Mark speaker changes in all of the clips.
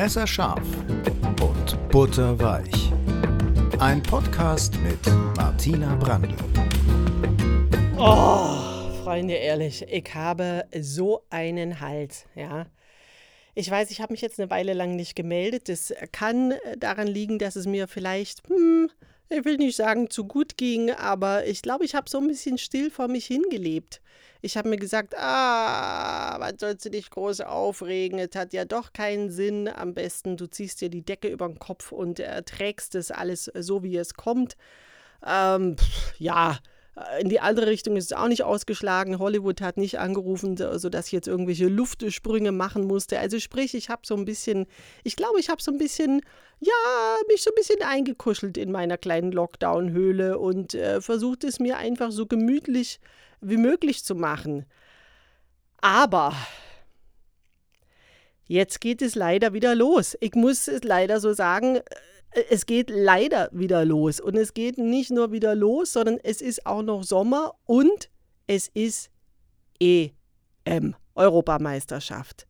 Speaker 1: Messerscharf und Butterweich. Ein Podcast mit Martina Brandl.
Speaker 2: Oh, Freunde, ehrlich, ich habe so einen Hals, ja. Ich weiß, ich habe mich jetzt eine Weile lang nicht gemeldet. Das kann daran liegen, dass es mir vielleicht, hm, ich will nicht sagen, zu gut ging, aber ich glaube, ich habe so ein bisschen still vor mich hingelebt. Ich habe mir gesagt, ah, was sollst du dich groß aufregen? Es hat ja doch keinen Sinn. Am besten, du ziehst dir die Decke über den Kopf und erträgst es alles so, wie es kommt. Ähm, pff, ja, in die andere Richtung ist es auch nicht ausgeschlagen. Hollywood hat nicht angerufen, sodass ich jetzt irgendwelche Luftsprünge machen musste. Also sprich, ich habe so ein bisschen, ich glaube, ich habe so ein bisschen, ja, mich so ein bisschen eingekuschelt in meiner kleinen Lockdown-Höhle und äh, versucht es mir einfach so gemütlich wie möglich zu machen. Aber jetzt geht es leider wieder los. Ich muss es leider so sagen, äh, es geht leider wieder los. Und es geht nicht nur wieder los, sondern es ist auch noch Sommer und es ist EM, Europameisterschaft.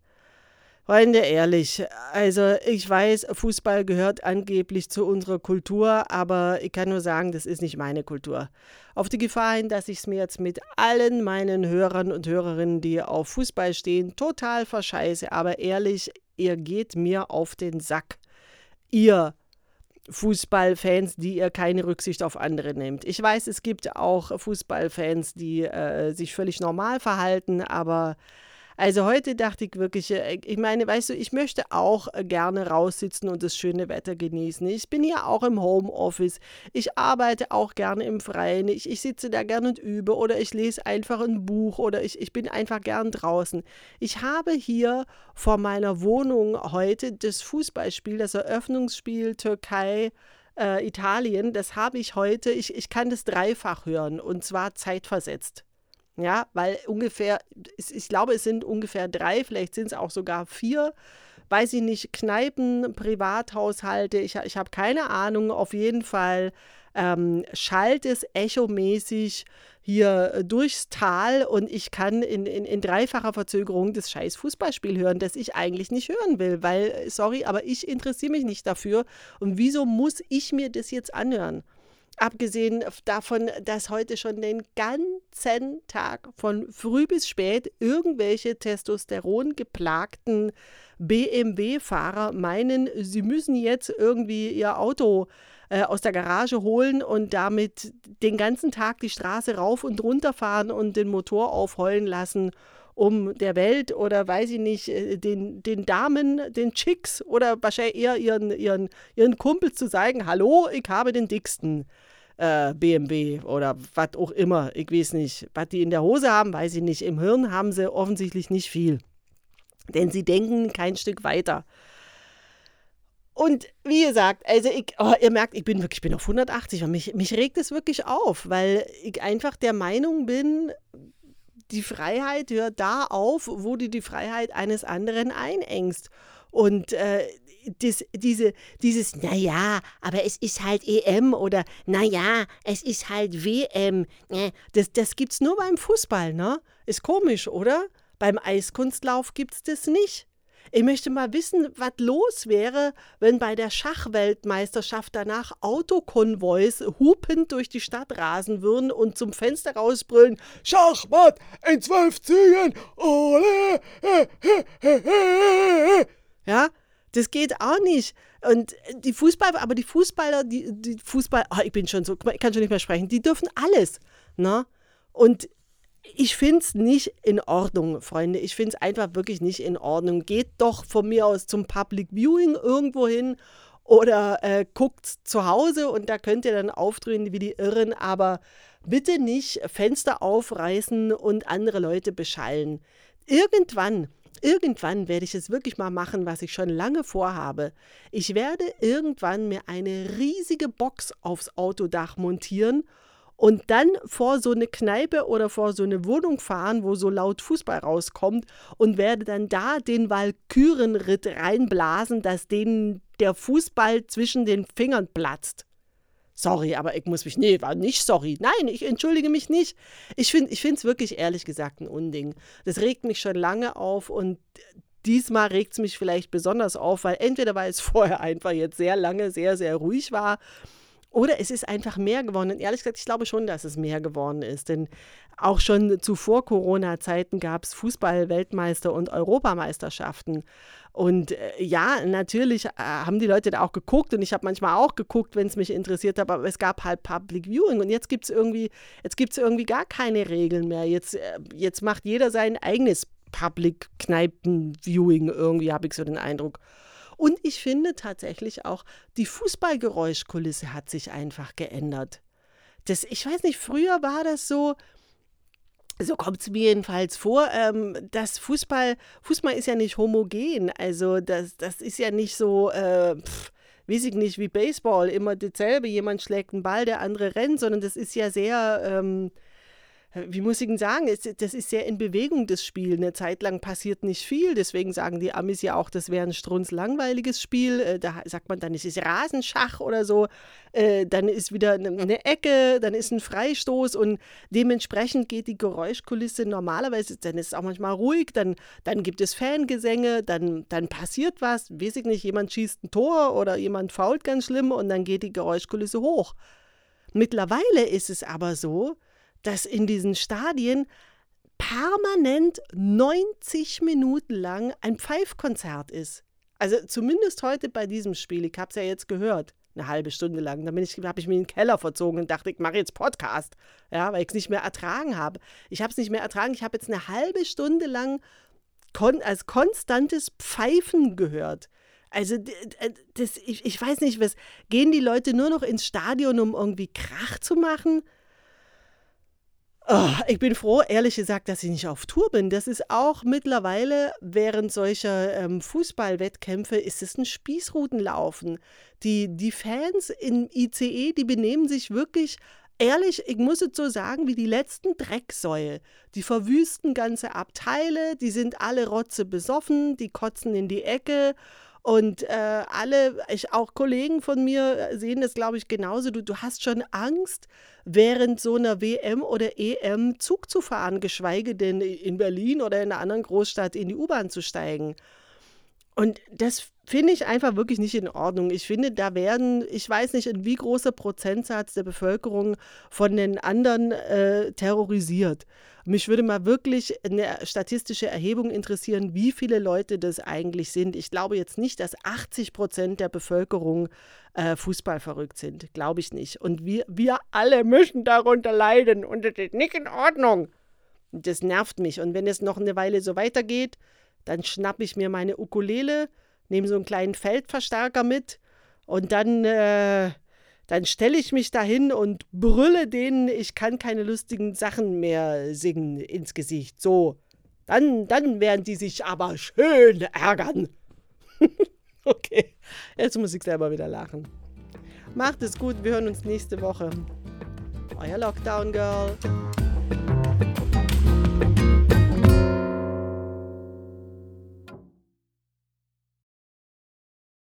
Speaker 2: Freunde, ehrlich, also ich weiß, Fußball gehört angeblich zu unserer Kultur, aber ich kann nur sagen, das ist nicht meine Kultur. Auf die Gefahr hin, dass ich es mir jetzt mit allen meinen Hörern und Hörerinnen, die auf Fußball stehen, total verscheiße, aber ehrlich, ihr geht mir auf den Sack. Ihr Fußballfans, die ihr keine Rücksicht auf andere nehmt. Ich weiß, es gibt auch Fußballfans, die äh, sich völlig normal verhalten, aber also heute dachte ich wirklich, äh, ich meine, weißt du, ich möchte auch äh, gerne raussitzen und das schöne Wetter genießen. Ich bin ja auch im Homeoffice. Ich arbeite auch gerne im Freien. Ich, ich sitze da gerne und übe oder ich lese einfach ein Buch oder ich, ich bin einfach gern draußen. Ich habe hier vor meiner Wohnung heute das Fußballspiel, das Eröffnungsspiel Türkei. Äh, Italien, das habe ich heute, ich, ich kann das dreifach hören und zwar zeitversetzt. Ja, weil ungefähr, ich glaube, es sind ungefähr drei, vielleicht sind es auch sogar vier, weiß ich nicht, Kneipen, Privathaushalte, ich, ich habe keine Ahnung, auf jeden Fall ähm, schallt es echomäßig hier durchs Tal und ich kann in, in, in dreifacher Verzögerung das scheiß Fußballspiel hören, das ich eigentlich nicht hören will, weil, sorry, aber ich interessiere mich nicht dafür. Und wieso muss ich mir das jetzt anhören? Abgesehen davon, dass heute schon den ganzen Tag von früh bis spät irgendwelche Testosteron geplagten BMW-Fahrer meinen, sie müssen jetzt irgendwie ihr Auto äh, aus der Garage holen und damit den ganzen Tag die Straße rauf und runter fahren und den Motor aufheulen lassen, um der Welt oder weiß ich nicht, äh, den, den Damen, den Chicks oder wahrscheinlich eher ihren, ihren, ihren Kumpels zu sagen, hallo, ich habe den dicksten äh, BMW oder was auch immer. Ich weiß nicht. Was die in der Hose haben, weiß ich nicht. Im Hirn haben sie offensichtlich nicht viel. Denn sie denken kein Stück weiter. Und wie gesagt, also ich, oh, ihr merkt, ich bin wirklich, ich bin auf 180 und mich, mich regt es wirklich auf, weil ich einfach der Meinung bin, die Freiheit hört da auf, wo du die Freiheit eines anderen einengst. Und äh, das, diese, dieses, naja, aber es ist halt EM oder naja, es ist halt WM. Ne, das, das gibt es nur beim Fußball, ne? Ist komisch, oder? Beim Eiskunstlauf gibt es das nicht. Ich möchte mal wissen, was los wäre, wenn bei der Schachweltmeisterschaft danach Autokonvois hupend durch die Stadt rasen würden und zum Fenster rausbrüllen: Schachmatt in zwölf Zügen! Ole! Ja, das geht auch nicht. Und die Fußballer, aber die Fußballer, die, die Fußball, oh, ich bin schon so, ich kann schon nicht mehr sprechen, die dürfen alles. Ne? Und ich finde es nicht in Ordnung, Freunde. Ich finde es einfach wirklich nicht in Ordnung. Geht doch von mir aus zum Public Viewing irgendwo hin oder äh, guckt zu Hause und da könnt ihr dann aufdrehen wie die Irren, aber bitte nicht Fenster aufreißen und andere Leute beschallen. Irgendwann Irgendwann werde ich es wirklich mal machen, was ich schon lange vorhabe. Ich werde irgendwann mir eine riesige Box aufs Autodach montieren und dann vor so eine Kneipe oder vor so eine Wohnung fahren, wo so laut Fußball rauskommt und werde dann da den Walkürenritt reinblasen, dass denen der Fußball zwischen den Fingern platzt. Sorry, aber ich muss mich. Nee, war nicht sorry. Nein, ich entschuldige mich nicht. Ich finde es wirklich ehrlich gesagt ein Unding. Das regt mich schon lange auf und diesmal regt es mich vielleicht besonders auf, weil entweder weil es vorher einfach jetzt sehr lange sehr, sehr ruhig war oder es ist einfach mehr geworden. Und ehrlich gesagt, ich glaube schon, dass es mehr geworden ist. Denn auch schon zuvor Corona-Zeiten gab es Fußball-Weltmeister und Europameisterschaften. Und äh, ja, natürlich äh, haben die Leute da auch geguckt und ich habe manchmal auch geguckt, wenn es mich interessiert hat, aber es gab halt Public Viewing und jetzt gibt es irgendwie, jetzt gibt es irgendwie gar keine Regeln mehr. Jetzt, äh, jetzt macht jeder sein eigenes Public Kneipen Viewing irgendwie, habe ich so den Eindruck. Und ich finde tatsächlich auch, die Fußballgeräuschkulisse hat sich einfach geändert. Das, ich weiß nicht, früher war das so, so kommt es mir jedenfalls vor, ähm, dass Fußball, Fußball ist ja nicht homogen. Also das, das ist ja nicht so, äh, pff, weiß ich nicht, wie Baseball, immer dasselbe, jemand schlägt einen Ball, der andere rennt, sondern das ist ja sehr, ähm, wie muss ich denn sagen, das ist sehr in Bewegung, das Spiel. Eine Zeit lang passiert nicht viel, deswegen sagen die Amis ja auch, das wäre ein strunzlangweiliges Spiel. Äh, da sagt man dann, es ist Rasenschach oder so. Äh, dann ist wieder eine Ecke, dann ist ein Freistoß und dementsprechend geht die Geräuschkulisse normalerweise, dann ist es auch manchmal ruhig, dann, dann gibt es Fangesänge, dann, dann passiert was, weiß ich nicht, jemand schießt ein Tor oder jemand fault ganz schlimm und dann geht die Geräuschkulisse hoch. Mittlerweile ist es aber so, dass in diesen Stadien permanent 90 Minuten lang ein Pfeifkonzert ist. Also zumindest heute bei diesem Spiel. Ich habe es ja jetzt gehört, eine halbe Stunde lang. Dann habe ich mich in den Keller verzogen und dachte, ich mache jetzt Podcast, ja, weil ich es nicht mehr ertragen habe. Ich habe es nicht mehr ertragen. Ich habe jetzt eine halbe Stunde lang kon als konstantes Pfeifen gehört. Also das, ich, ich weiß nicht, was gehen die Leute nur noch ins Stadion, um irgendwie Krach zu machen? Oh, ich bin froh, ehrlich gesagt, dass ich nicht auf Tour bin. Das ist auch mittlerweile während solcher ähm, Fußballwettkämpfe ist es ein Spießrutenlaufen. Die, die Fans im ICE, die benehmen sich wirklich ehrlich, ich muss es so sagen, wie die letzten Drecksäue. Die verwüsten ganze Abteile, die sind alle rotze besoffen, die kotzen in die Ecke und äh, alle, ich, auch Kollegen von mir sehen das, glaube ich, genauso. Du, du hast schon Angst, während so einer WM oder EM Zug zu fahren, geschweige denn in Berlin oder in einer anderen Großstadt in die U-Bahn zu steigen. Und das finde ich einfach wirklich nicht in Ordnung. Ich finde, da werden, ich weiß nicht, in wie großer Prozentsatz der Bevölkerung von den anderen äh, terrorisiert. Mich würde mal wirklich eine statistische Erhebung interessieren, wie viele Leute das eigentlich sind. Ich glaube jetzt nicht, dass 80 Prozent der Bevölkerung äh, fußballverrückt sind. Glaube ich nicht. Und wir, wir alle müssen darunter leiden und das ist nicht in Ordnung. Das nervt mich. Und wenn es noch eine Weile so weitergeht, dann schnappe ich mir meine Ukulele, nehme so einen kleinen Feldverstärker mit und dann, äh, dann stelle ich mich dahin und brülle denen, ich kann keine lustigen Sachen mehr singen ins Gesicht. So, dann, dann werden die sich aber schön ärgern. okay, jetzt muss ich selber wieder lachen. Macht es gut, wir hören uns nächste Woche. Euer Lockdown Girl.